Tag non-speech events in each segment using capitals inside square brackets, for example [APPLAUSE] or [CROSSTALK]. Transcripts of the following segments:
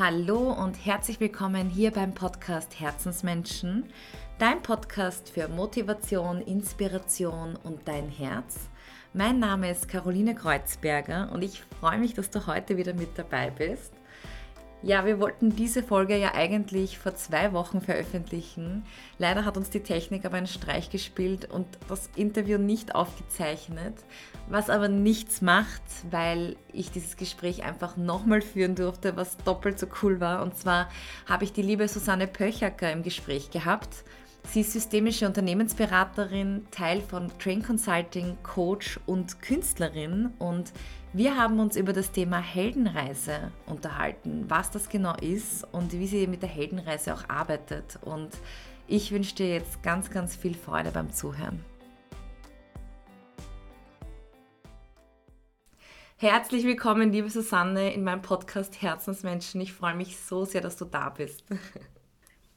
Hallo und herzlich willkommen hier beim Podcast Herzensmenschen, dein Podcast für Motivation, Inspiration und dein Herz. Mein Name ist Caroline Kreuzberger und ich freue mich, dass du heute wieder mit dabei bist. Ja, wir wollten diese Folge ja eigentlich vor zwei Wochen veröffentlichen. Leider hat uns die Technik aber einen Streich gespielt und das Interview nicht aufgezeichnet, was aber nichts macht, weil ich dieses Gespräch einfach nochmal führen durfte, was doppelt so cool war. Und zwar habe ich die liebe Susanne Pöchacker im Gespräch gehabt. Sie ist systemische Unternehmensberaterin, Teil von Train Consulting, Coach und Künstlerin und wir haben uns über das Thema Heldenreise unterhalten, was das genau ist und wie sie mit der Heldenreise auch arbeitet. Und ich wünsche dir jetzt ganz, ganz viel Freude beim Zuhören. Herzlich willkommen, liebe Susanne, in meinem Podcast Herzensmenschen. Ich freue mich so sehr, dass du da bist. [LAUGHS]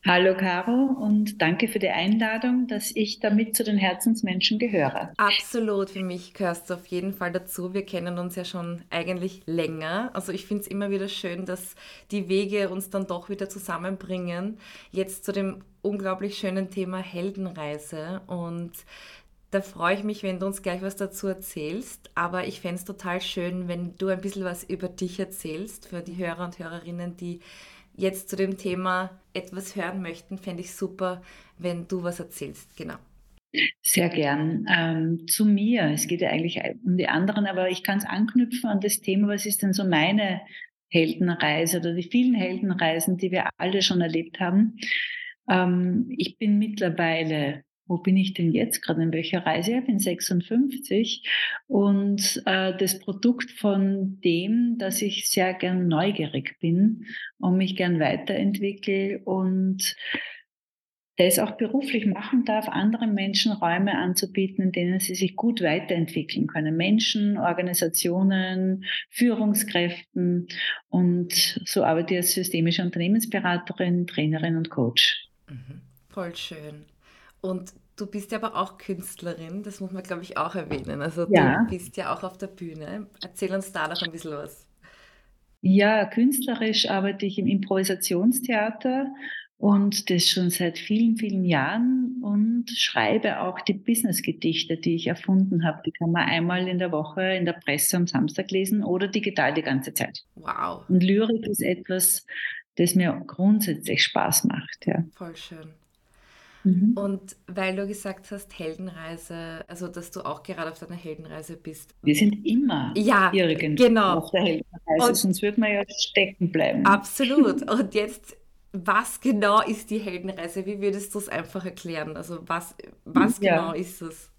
Hallo Caro und danke für die Einladung, dass ich damit zu den Herzensmenschen gehöre. Absolut, für mich gehörst du auf jeden Fall dazu. Wir kennen uns ja schon eigentlich länger. Also ich finde es immer wieder schön, dass die Wege uns dann doch wieder zusammenbringen. Jetzt zu dem unglaublich schönen Thema Heldenreise und da freue ich mich, wenn du uns gleich was dazu erzählst. Aber ich fände es total schön, wenn du ein bisschen was über dich erzählst für die Hörer und Hörerinnen, die jetzt zu dem Thema etwas hören möchten, fände ich super, wenn du was erzählst. Genau. Sehr gern. Ähm, zu mir, es geht ja eigentlich um die anderen, aber ich kann es anknüpfen an das Thema, was ist denn so meine Heldenreise oder die vielen Heldenreisen, die wir alle schon erlebt haben. Ähm, ich bin mittlerweile wo bin ich denn jetzt gerade, in welcher Reise? Ich bin 56 und äh, das Produkt von dem, dass ich sehr gern neugierig bin und mich gern weiterentwickle und das auch beruflich machen darf, anderen Menschen Räume anzubieten, in denen sie sich gut weiterentwickeln können. Menschen, Organisationen, Führungskräften. Und so arbeite ich als systemische Unternehmensberaterin, Trainerin und Coach. Mhm. Voll schön. Und du bist ja aber auch Künstlerin, das muss man, glaube ich, auch erwähnen. Also ja. du bist ja auch auf der Bühne. Erzähl uns da noch ein bisschen was. Ja, künstlerisch arbeite ich im Improvisationstheater und das schon seit vielen, vielen Jahren und schreibe auch die Business-Gedichte, die ich erfunden habe. Die kann man einmal in der Woche in der Presse am Samstag lesen oder digital die ganze Zeit. Wow. Und Lyrik ist etwas, das mir grundsätzlich Spaß macht. Ja. Voll schön. Mhm. Und weil du gesagt hast, Heldenreise, also dass du auch gerade auf deiner Heldenreise bist. Wir sind immer ja, irgendwo genau. auf der Heldenreise, und sonst würde man ja stecken bleiben. Absolut. [LAUGHS] Und jetzt, was genau ist die Heldenreise? Wie würdest du es einfach erklären? Also was, was ja. genau ist es?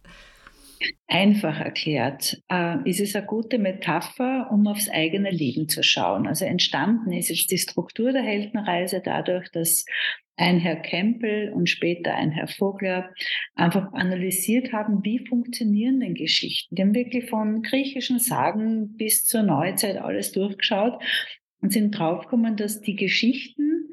Einfach erklärt, äh, ist es eine gute Metapher, um aufs eigene Leben zu schauen. Also entstanden ist jetzt die Struktur der Heldenreise dadurch, dass ein Herr Campbell und später ein Herr Vogler einfach analysiert haben, wie funktionieren denn Geschichten. Die haben wirklich von griechischen Sagen bis zur Neuzeit alles durchgeschaut und sind draufgekommen, dass die Geschichten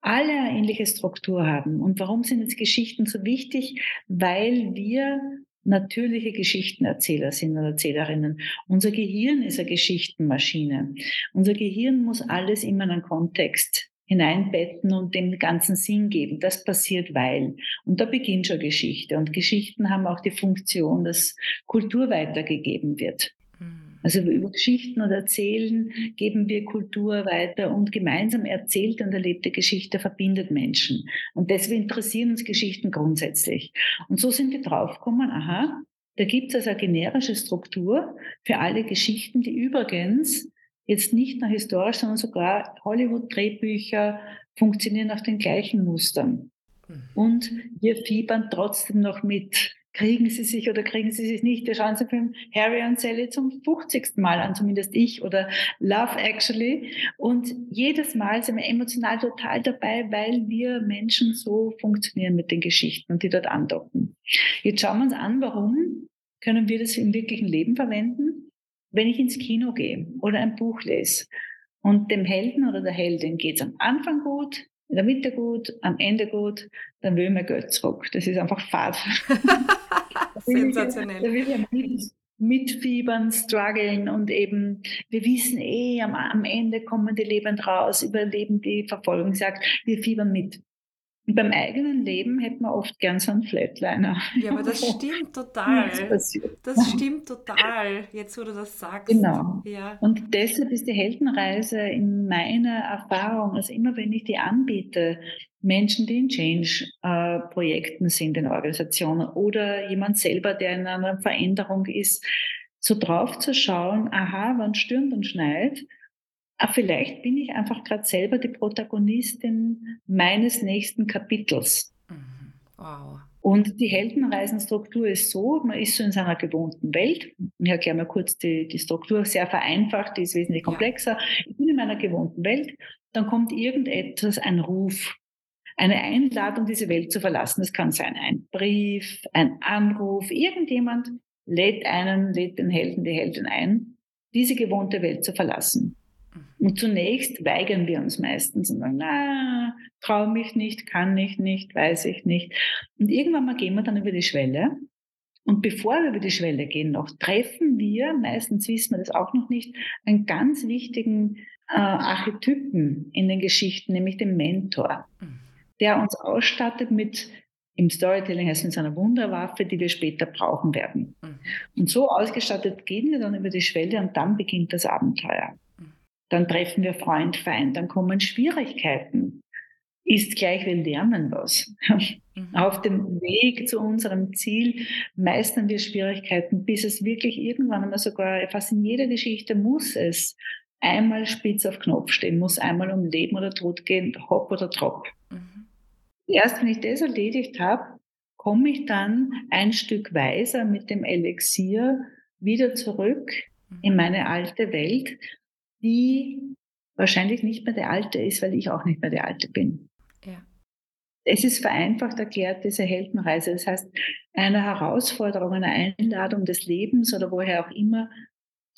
alle eine ähnliche Struktur haben. Und warum sind jetzt Geschichten so wichtig? Weil wir natürliche Geschichtenerzähler sind oder Erzählerinnen. Unser Gehirn ist eine Geschichtenmaschine. Unser Gehirn muss alles immer in einen Kontext hineinbetten und dem ganzen Sinn geben. Das passiert weil. Und da beginnt schon Geschichte. Und Geschichten haben auch die Funktion, dass Kultur weitergegeben wird. Also über Geschichten und Erzählen geben wir Kultur weiter und gemeinsam erzählte und erlebte Geschichte verbindet Menschen. Und deswegen interessieren uns Geschichten grundsätzlich. Und so sind wir draufgekommen, aha, da gibt es also eine generische Struktur für alle Geschichten, die übrigens jetzt nicht nur historisch, sondern sogar Hollywood-Drehbücher funktionieren nach den gleichen Mustern. Mhm. Und wir fiebern trotzdem noch mit. Kriegen Sie sich oder kriegen Sie sich nicht? Wir schauen uns den Film Harry und Sally zum 50. Mal an, zumindest ich, oder Love Actually. Und jedes Mal sind wir emotional total dabei, weil wir Menschen so funktionieren mit den Geschichten und die dort andocken. Jetzt schauen wir uns an, warum können wir das im wirklichen Leben verwenden? wenn ich ins Kino gehe oder ein Buch lese und dem Helden oder der Heldin geht es am Anfang gut, in der Mitte gut, am Ende gut, dann will mein Geld zurück. Das ist einfach Fahrt. [LAUGHS] Sensationell. Da will liebsten, mitfiebern, strugglen und eben, wir wissen eh, am, am Ende kommen die lebend raus, überleben die Verfolgungsjagd, wir fiebern mit. Beim eigenen Leben hätte man oft gern so einen Flatliner. Ja, aber das [LAUGHS] stimmt total. Das stimmt total, jetzt wo du das sagst. Genau. Ja. Und deshalb ist die Heldenreise in meiner Erfahrung, also immer wenn ich die anbiete, Menschen, die in Change-Projekten sind in Organisationen oder jemand selber, der in einer Veränderung ist, so drauf zu schauen, aha, wann stürmt und schneit, ah, vielleicht bin ich einfach gerade selber die Protagonistin meines nächsten Kapitels. Mhm. Wow. Und die Heldenreisenstruktur ist so, man ist so in seiner gewohnten Welt. Ich erkläre mal kurz die, die Struktur, sehr vereinfacht, die ist wesentlich komplexer. Ich bin in meiner gewohnten Welt, dann kommt irgendetwas, ein Ruf, eine Einladung, diese Welt zu verlassen. Das kann sein ein Brief, ein Anruf, irgendjemand lädt einen, lädt den Helden, die Heldin ein, diese gewohnte Welt zu verlassen. Und zunächst weigern wir uns meistens und sagen, na, traue mich nicht, kann ich nicht, weiß ich nicht. Und irgendwann mal gehen wir dann über die Schwelle. Und bevor wir über die Schwelle gehen noch, treffen wir, meistens wissen wir das auch noch nicht, einen ganz wichtigen äh, Archetypen in den Geschichten, nämlich den Mentor, der uns ausstattet mit im Storytelling heißt es mit einer Wunderwaffe, die wir später brauchen werden. Mhm. Und so ausgestattet gehen wir dann über die Schwelle und dann beginnt das Abenteuer dann treffen wir Freund, Feind, dann kommen Schwierigkeiten. Ist gleich, wir lernen was. Mhm. Auf dem Weg zu unserem Ziel meistern wir Schwierigkeiten, bis es wirklich irgendwann einmal sogar, fast in jeder Geschichte muss es einmal spitz auf Knopf stehen, muss einmal um Leben oder Tod gehen, hopp oder trop. Mhm. Erst wenn ich das erledigt habe, komme ich dann ein Stück weiser mit dem Elixier wieder zurück mhm. in meine alte Welt die wahrscheinlich nicht mehr der Alte ist, weil ich auch nicht mehr der Alte bin. Ja. Es ist vereinfacht erklärt, diese Heldenreise. Das heißt, einer Herausforderung, einer Einladung des Lebens oder woher auch immer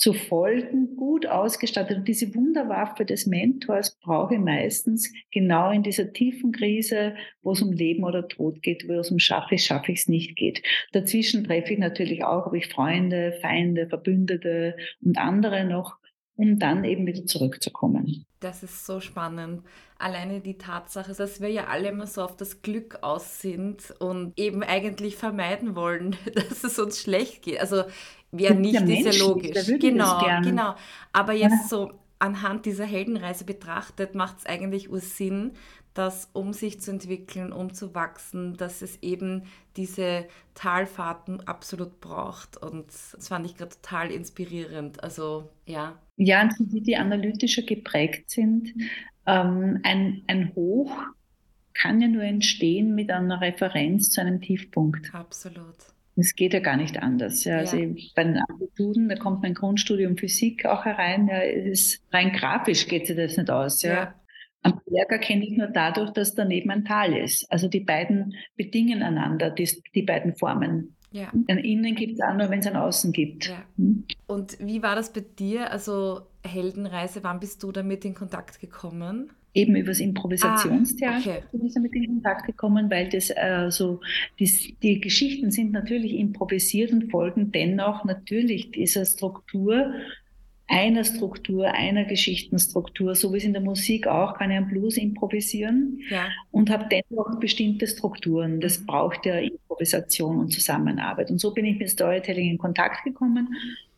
zu folgen, gut ausgestattet. Und diese Wunderwaffe des Mentors brauche ich meistens genau in dieser tiefen Krise, wo es um Leben oder Tod geht, wo es um schaffe ich, schaffe ich es nicht geht. Dazwischen treffe ich natürlich auch, ob ich Freunde, Feinde, Verbündete und andere noch um dann eben wieder zurückzukommen. Das ist so spannend. Alleine die Tatsache, dass wir ja alle immer so auf das Glück aus sind und eben eigentlich vermeiden wollen, [LAUGHS] dass es uns schlecht geht. Also wer nicht, ist Mensch ja logisch. Genau, genau. Aber jetzt ja. so anhand dieser Heldenreise betrachtet, macht es eigentlich Sinn, dass um sich zu entwickeln, um zu wachsen, dass es eben diese Talfahrten absolut braucht. Und das fand ich gerade total inspirierend. Also ja. Ja, und die, die analytischer geprägt sind, ähm, ein, ein Hoch kann ja nur entstehen mit einer Referenz zu einem Tiefpunkt. Absolut. Es geht ja gar nicht anders. Ja, also bei den Amplituden, da kommt mein Grundstudium Physik auch herein. Ja, es ist rein grafisch geht sich das nicht aus. Ja. Am Berg erkenne ich nur dadurch, dass daneben ein Tal ist. Also die beiden bedingen einander, die, die beiden Formen. Ja. Ein Innen gibt es auch nur, wenn es ein Außen gibt. Ja. Hm? Und wie war das bei dir? Also Heldenreise, wann bist du damit in Kontakt gekommen? Eben über das Improvisationstheater ah, okay. bin ich damit in Kontakt gekommen, weil das äh, so die, die Geschichten sind natürlich improvisiert und folgen dennoch natürlich dieser Struktur einer Struktur, einer Geschichtenstruktur, so wie es in der Musik auch, kann ich einen Blues improvisieren ja. und habe dennoch bestimmte Strukturen. Das mhm. braucht ja Improvisation und Zusammenarbeit. Und so bin ich mit Storytelling in Kontakt gekommen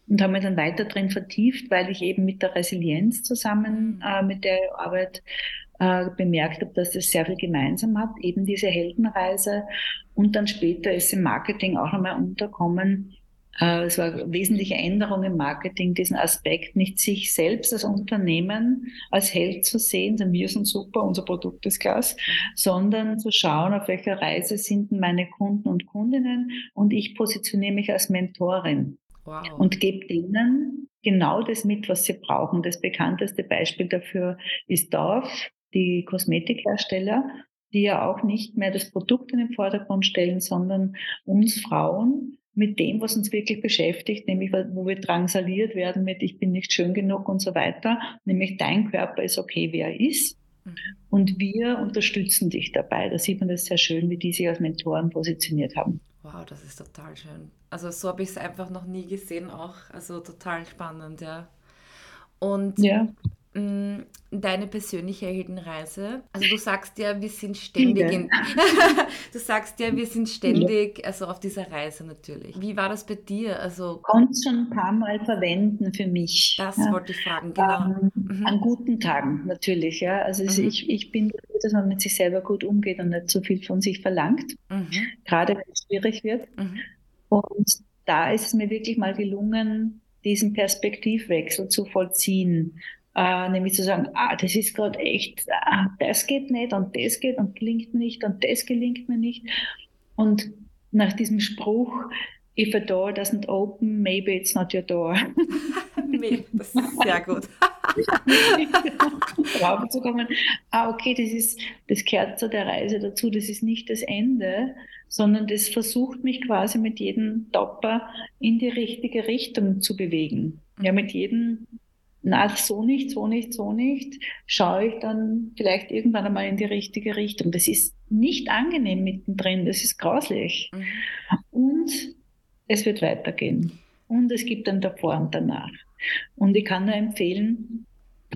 und habe mich dann weiter drin vertieft, weil ich eben mit der Resilienz zusammen, mhm. äh, mit der Arbeit äh, bemerkt habe, dass das sehr viel gemeinsam hat, eben diese Heldenreise. Und dann später ist im Marketing auch nochmal unterkommen, es war eine wesentliche Änderung im Marketing, diesen Aspekt, nicht sich selbst als Unternehmen als Held zu sehen, denn wir sind super, unser Produkt ist klasse, sondern zu schauen, auf welcher Reise sind meine Kunden und Kundinnen und ich positioniere mich als Mentorin wow. und gebe denen genau das mit, was sie brauchen. Das bekannteste Beispiel dafür ist Dorf, die Kosmetikhersteller, die ja auch nicht mehr das Produkt in den Vordergrund stellen, sondern uns Frauen mit dem, was uns wirklich beschäftigt, nämlich wo wir drangsaliert werden mit ich bin nicht schön genug und so weiter, nämlich dein Körper ist okay, wie er ist. Mhm. Und wir unterstützen dich dabei. Da sieht man das sehr schön, wie die sich als Mentoren positioniert haben. Wow, das ist total schön. Also so habe ich es einfach noch nie gesehen auch. Also total spannend, ja. Und Ja, deine persönliche Heldenreise, also du sagst ja, wir sind ständig in, [LAUGHS] du sagst ja, wir sind ständig, also auf dieser Reise natürlich. Wie war das bei dir? Also Konnte schon ein paar Mal verwenden für mich. das Ja. wollte ich fragen, genau. Ähm, Mhm. an guten Tagen natürlich, ja. Also Mhm. ich, ich bin dafür, dass man mit sich selber gut umgeht und nicht so viel von sich verlangt, Mhm. gerade wenn es schwierig wird. Mhm. Und da ist es mir wirklich mal gelungen, diesen Perspektivwechsel zu vollziehen. Äh, nämlich zu sagen, ah, das ist gerade echt, ah, das geht nicht und das geht und gelingt mir nicht und das gelingt mir nicht. Und nach diesem Spruch, if a door doesn't open, maybe it's not your door. Nee, das ist sehr gut. [LAUGHS] drauf zu kommen, ah, okay, das ist, das gehört zu der Reise dazu, das ist nicht das Ende, sondern das versucht mich quasi mit jedem Topper in die richtige Richtung zu bewegen. Ja, mit jedem, na, so nicht, so nicht, so nicht, schaue ich dann vielleicht irgendwann einmal in die richtige Richtung. Das ist nicht angenehm mittendrin, das ist grauslich. Mhm. Und es wird weitergehen. Und es gibt dann davor und danach. Und ich kann nur empfehlen,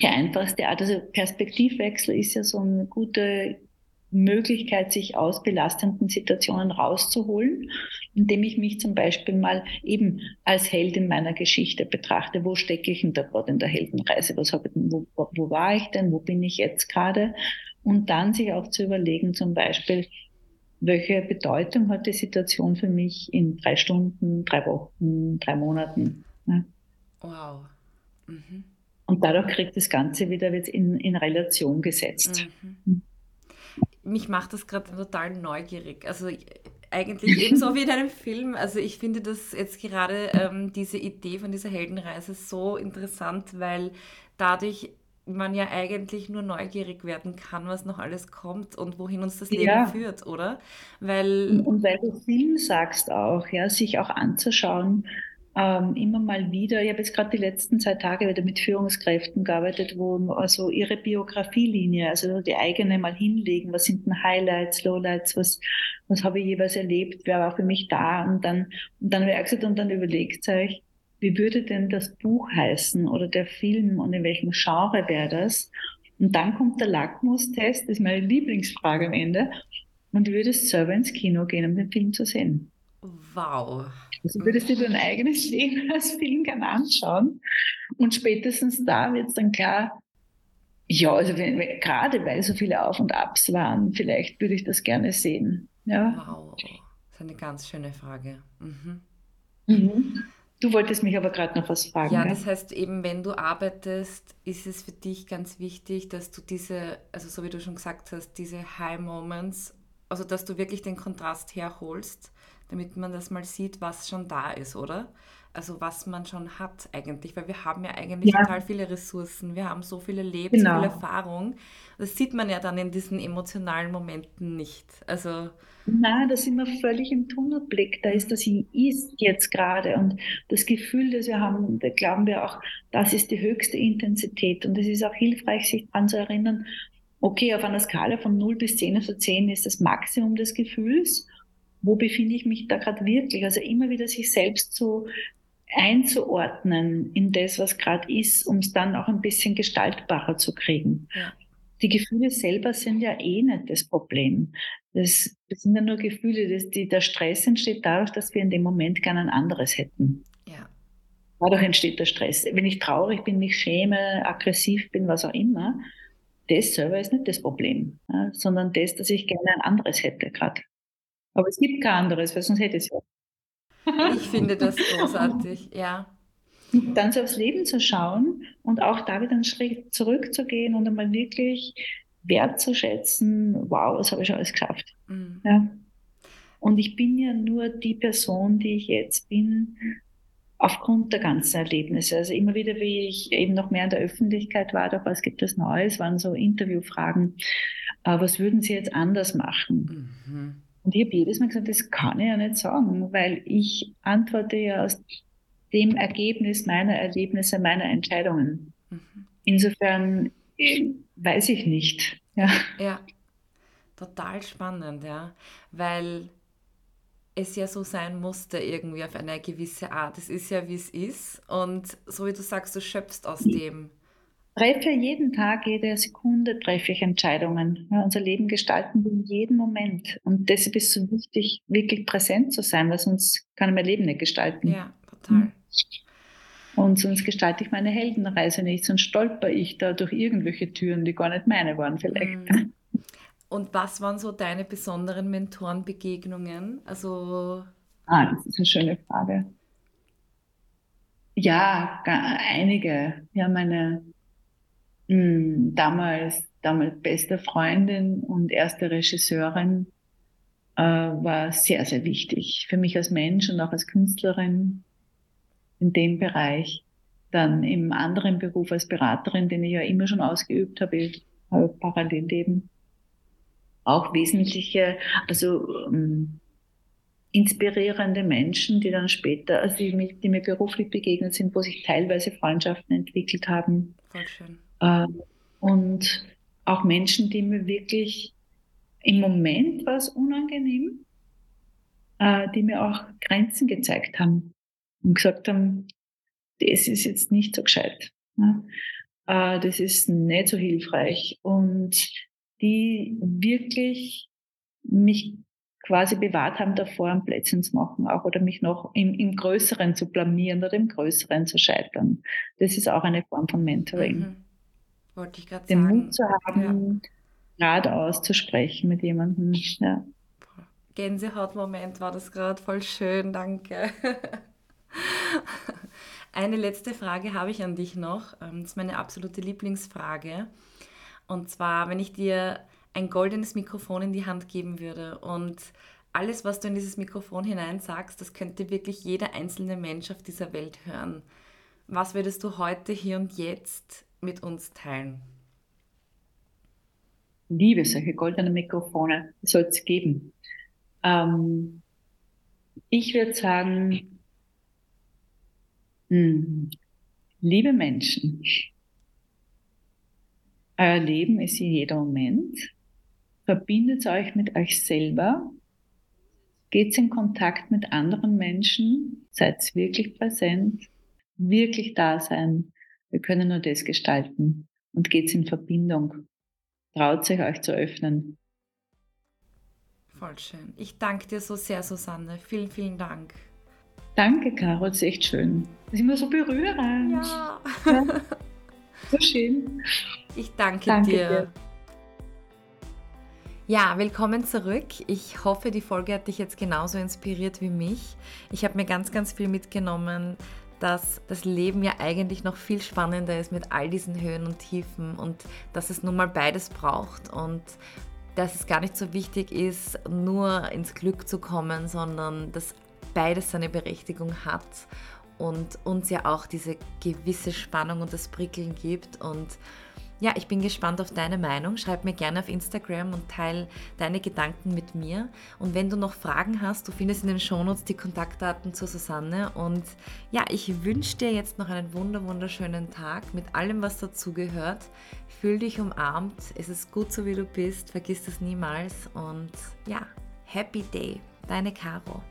die einfachste Art, also Perspektivwechsel ist ja so eine gute Möglichkeit, sich aus belastenden Situationen rauszuholen, indem ich mich zum Beispiel mal eben als Heldin meiner Geschichte betrachte. Wo stecke ich denn da gerade in der Heldenreise? Was habe ich denn, wo, wo war ich denn? Wo bin ich jetzt gerade? Und dann sich auch zu überlegen, zum Beispiel, welche Bedeutung hat die Situation für mich in drei Stunden, drei Wochen, drei Monaten? Ja. Wow. Mhm. Und dadurch kriegt das Ganze wieder in, in Relation gesetzt. Mhm. Mich macht das gerade total neugierig. Also ich- eigentlich [LAUGHS] ebenso wie in einem Film. Also ich finde das jetzt gerade ähm, diese Idee von dieser Heldenreise so interessant, weil dadurch man ja eigentlich nur neugierig werden kann, was noch alles kommt und wohin uns das Leben Ja. führt, oder? Weil, Und weil du Film sagst auch, ja, sich auch anzuschauen, ähm, immer mal wieder. Ich habe jetzt gerade die letzten zwei Tage wieder mit Führungskräften gearbeitet, wo also ihre Biografielinie, also die eigene mal hinlegen. Was sind denn Highlights, Lowlights? Was, was habe ich jeweils erlebt? Wer war für mich da? Und dann, und dann auch gesagt, und dann überlegt euch, wie würde denn das Buch heißen oder der Film und in welchem Genre wäre das? Und dann kommt der Lackmustest, das ist meine Lieblingsfrage am Ende. Und würdest du selber ins Kino gehen, um den Film zu sehen? Wow. Also würdest du dir dein eigenes Leben [LAUGHS] als Film gerne anschauen? Und spätestens da wird es dann klar, ja, also wenn, wenn, gerade weil so viele Auf und Abs waren, vielleicht würde ich das gerne sehen. Ja. Wow. Das ist eine ganz schöne Frage. Mhm. Mhm. Du wolltest mich aber gerade noch was fragen. Ja, gell? das heißt eben, wenn du arbeitest, ist es für dich ganz wichtig, dass du diese, also so wie du schon gesagt hast, diese High Moments, also dass du wirklich den Kontrast herholst, damit man das mal sieht, was schon da ist, oder? Also was man schon hat eigentlich, weil wir haben ja eigentlich Ja. total viele Ressourcen, wir haben so viel erlebt, so Genau. viel Erfahrung. Das sieht man ja dann in diesen emotionalen Momenten nicht. Also Na, da sind wir völlig im Tunnelblick. Da ist das Ist jetzt gerade. Und das Gefühl, das wir haben, da glauben wir auch, das ist die höchste Intensität. Und es ist auch hilfreich, sich daran zu erinnern, okay, auf einer Skala von 0 bis 10, also 10 ist das Maximum des Gefühls. Wo befinde ich mich da gerade wirklich? Also immer wieder sich selbst so einzuordnen in das, was gerade ist, um es dann auch ein bisschen gestaltbarer zu kriegen. Ja. Die Gefühle selber sind ja eh nicht das Problem. Das, das sind ja nur Gefühle. Das, die, der Stress entsteht dadurch, dass wir in dem Moment gerne ein anderes hätten. ja, Dadurch entsteht der Stress. Wenn ich traurig bin, mich schäme, aggressiv bin, was auch immer, das selber ist nicht das Problem, ja, sondern das, dass ich gerne ein anderes hätte gerade. Aber es gibt kein anderes, weil sonst hätte es ja. ich finde das [LAUGHS] großartig, ja. Und dann so aufs Leben zu schauen und auch da wieder einen Schritt zurückzugehen und einmal wirklich wertzuschätzen, wow, was habe ich schon alles geschafft. Mhm. Ja. Und ich bin ja nur die Person, die ich jetzt bin, aufgrund der ganzen Erlebnisse. Also immer wieder, wie ich eben noch mehr in der Öffentlichkeit war, doch was gibt es Neues, waren so Interviewfragen, äh, was würden Sie jetzt anders machen? Mhm. Und ich habe jedes Mal gesagt, das kann ich ja nicht sagen, weil ich antworte ja aus dem Ergebnis meiner Erlebnisse, meiner Entscheidungen. Mhm. Insofern äh, weiß ich nicht. Ja. Ja, total spannend, ja. Weil es ja so sein musste, irgendwie auf eine gewisse Art. Es ist ja, wie es ist. Und so wie du sagst, du schöpfst aus dem. Treffe jeden Tag, jede Sekunde treffe ich Entscheidungen. Ja, unser Leben gestalten wir in jedem Moment. Und deshalb ist es so wichtig, wirklich präsent zu sein, weil sonst kann ich mein Leben nicht gestalten. Ja, total. Und sonst gestalte ich meine Heldenreise nicht, sonst stolper ich da durch irgendwelche Türen, die gar nicht meine waren vielleicht. Mhm. [LAUGHS] Und was waren so deine besonderen Mentorenbegegnungen? Also ah, das ist eine schöne Frage. Ja, einige. Ja, meine mh, hm, damals, damals beste Freundin und erste Regisseurin äh, war sehr, sehr wichtig für mich als Mensch und auch als Künstlerin in dem Bereich. Dann im anderen Beruf als Beraterin, den ich ja immer schon ausgeübt habe, ich habe Parallelleben auch wesentliche, also ähm, inspirierende Menschen, die dann später, also die, mir, die mir beruflich begegnet sind, wo sich teilweise Freundschaften entwickelt haben. Voll schön. Äh, und auch Menschen, die mir wirklich im Moment was unangenehm, äh, die mir auch Grenzen gezeigt haben und gesagt haben, das ist jetzt nicht so gescheit. Ne? Äh, das ist nicht so hilfreich. Und die wirklich mich quasi bewahrt haben davor, ein Plätzchen zu machen auch oder mich noch im, im Größeren zu blamieren oder im Größeren zu scheitern. Das ist auch eine Form von Mentoring. Mhm. Wollte ich gerade sagen. Den Mut zu haben, ja. geradeaus zu sprechen mit jemandem. Ja. Gänsehautmoment war das gerade voll schön, danke. [LAUGHS] Eine letzte Frage habe ich an dich noch. Ähm, das ist meine absolute Lieblingsfrage. Und zwar, wenn ich dir ein goldenes Mikrofon in die Hand geben würde und alles, was du in dieses Mikrofon hinein sagst, das könnte wirklich jeder einzelne Mensch auf dieser Welt hören. Was würdest du heute, hier und jetzt mit uns teilen? Liebe solche goldene Mikrofone, soll es geben. Ähm, ich würde sagen, mh, hm, liebe Menschen, euer Leben ist in jeder Moment. Verbindet euch mit euch selber. Geht in Kontakt mit anderen Menschen. Seid wirklich präsent. Wirklich da sein. Wir können nur das gestalten. Und geht in Verbindung. Traut sich euch zu öffnen. Voll schön. Ich danke dir so sehr, Susanne. Vielen, vielen Dank. Danke, Caro. Das ist echt schön. Das ist immer so berührend. Ja. ja. So schön. Ich danke, danke dir. dir. Ja, willkommen zurück. Ich hoffe, die Folge hat dich jetzt genauso inspiriert wie mich. Ich habe mir ganz, ganz viel mitgenommen, dass das Leben ja eigentlich noch viel spannender ist mit all diesen Höhen und Tiefen und dass es nun mal beides braucht und dass es gar nicht so wichtig ist, nur ins Glück zu kommen, sondern dass beides seine Berechtigung hat und uns ja auch diese gewisse Spannung und das Prickeln gibt. Und ja, ich bin gespannt auf deine Meinung. Schreib mir gerne auf Instagram und teile deine Gedanken mit mir. Und wenn du noch Fragen hast, du findest in den Shownotes die Kontaktdaten zur Susanne. Und ja, ich wünsche dir jetzt noch einen wunder wunderschönen Tag mit allem, was dazugehört. Fühl dich umarmt. Es ist gut so, wie du bist. Vergiss das niemals. Und ja, Happy Day. Deine Caro.